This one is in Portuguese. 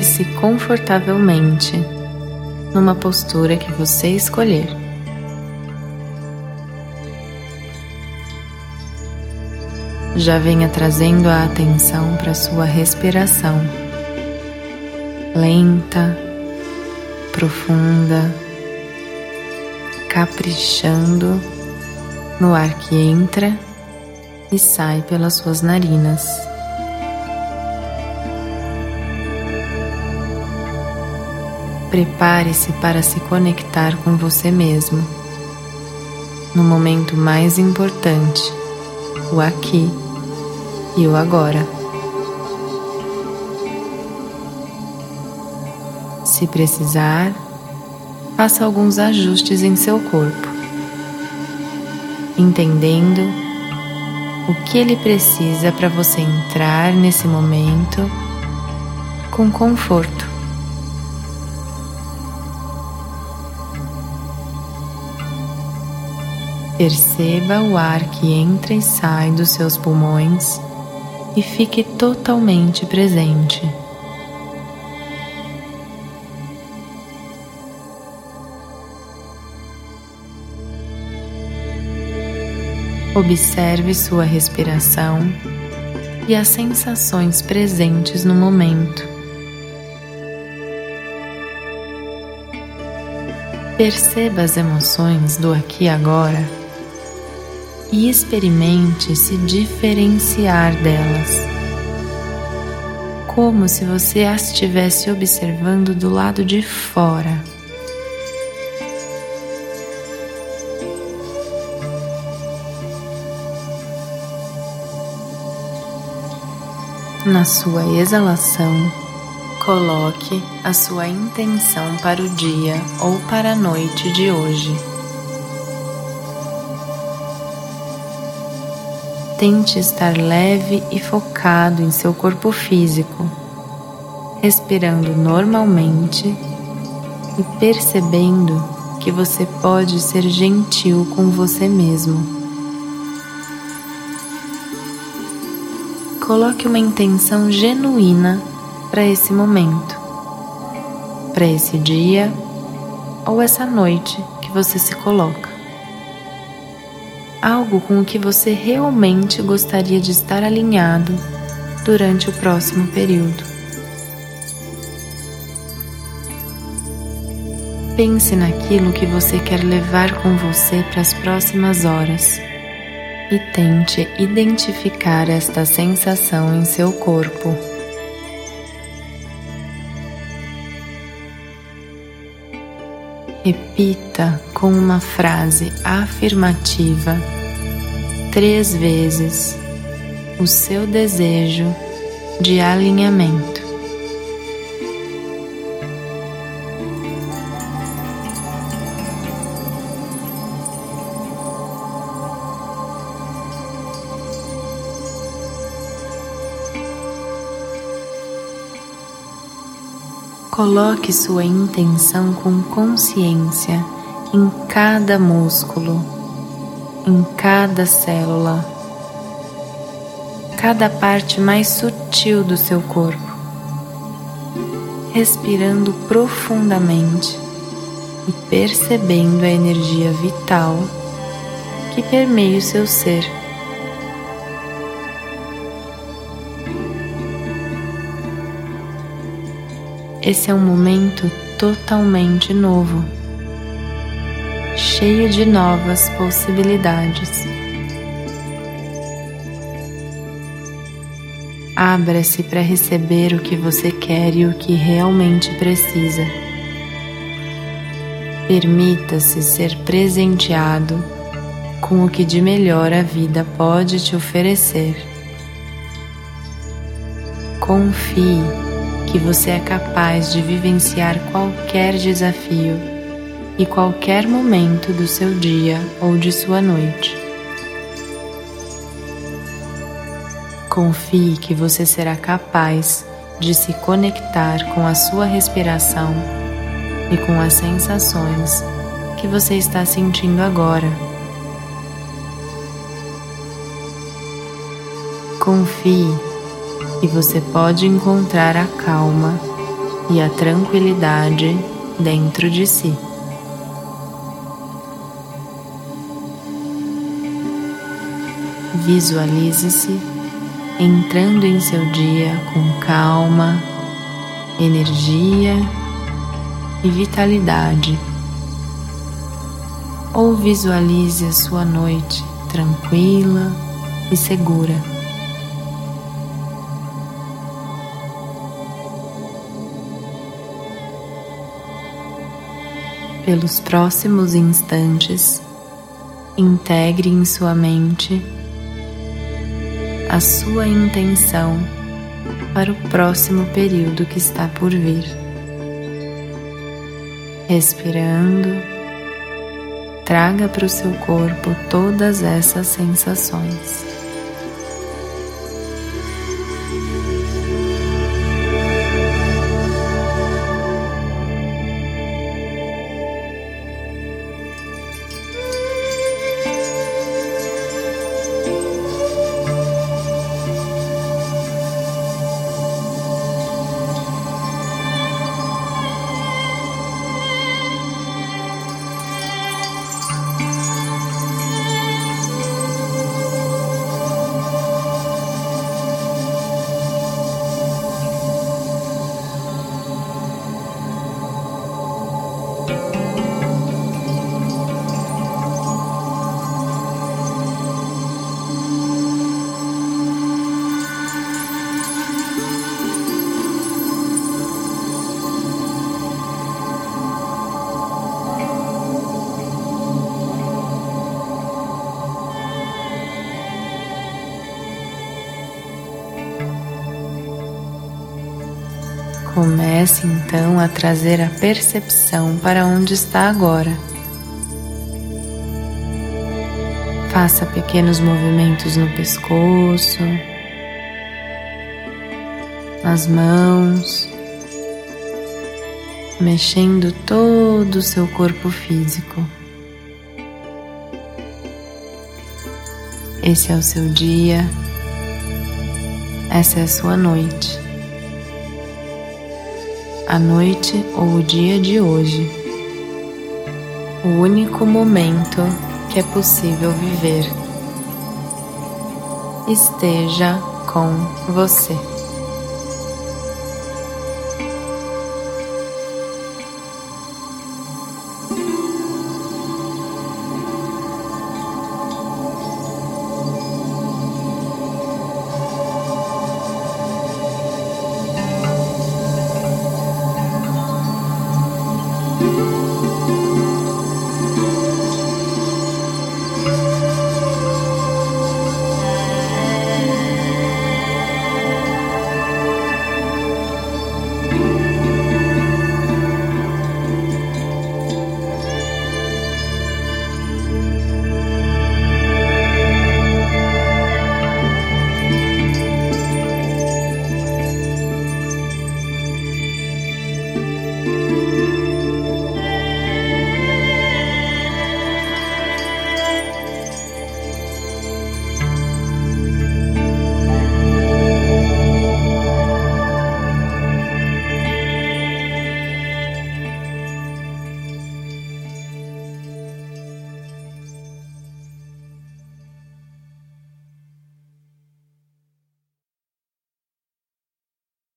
Coloque-se confortavelmente numa postura que você escolher. Já venha trazendo a atenção para sua respiração lenta, profunda, caprichando no ar que entra e sai pelas suas narinas. Prepare-se para se conectar com você mesmo no momento mais importante, o aqui e o agora. Se precisar, faça alguns ajustes em seu corpo, entendendo o que ele precisa para você entrar nesse momento com conforto. Perceba o ar que entra e sai dos seus pulmões e fique totalmente presente. Observe sua respiração e as sensações presentes no momento. Perceba as emoções do aqui e agora e experimente se diferenciar delas. Como se você as estivesse observando do lado de fora. Na sua exalação, coloque a sua intenção para o dia ou para a noite de hoje. Tente estar leve e focado em seu corpo físico, respirando normalmente e percebendo que você pode ser gentil com você mesmo. coloque uma intenção genuína para esse momento, para esse dia ou essa noite que você se coloca. Algo com o que você realmente gostaria de estar alinhado durante o próximo período. Pense naquilo que você quer levar com você para as próximas horas e tente identificar esta sensação em seu corpo. Repita com uma frase afirmativa três vezes o seu desejo de alinhamento. Coloque sua intenção com consciência em cada músculo, em cada célula, cada parte mais sutil do seu corpo, respirando profundamente e percebendo a energia vital que permeia o seu ser. Esse é um momento totalmente novo, cheio de novas possibilidades. Abra-se para receber o que você quer e o que realmente precisa. Permita-se ser presenteado com o que de melhor a vida pode te oferecer. Confie que você é capaz de vivenciar qualquer desafio e qualquer momento do seu dia ou de sua noite. Confie que você será capaz de se conectar com a sua respiração e com as sensações que você está sentindo agora. Confie e você pode encontrar a calma e a tranquilidade dentro de si. Visualize-se entrando em seu dia com calma, energia e vitalidade. Ou visualize a sua noite tranquila e segura. Pelos próximos instantes, integre em sua mente a sua intenção para o próximo período que está por vir. Respirando, traga para o seu corpo todas essas sensações. Comece então a trazer a percepção para onde está agora. Faça pequenos movimentos no pescoço, nas mãos, mexendo todo o seu corpo físico. Esse é o seu dia, essa é a sua noite a noite ou o dia de hoje. O único momento que é possível viver. Esteja com você.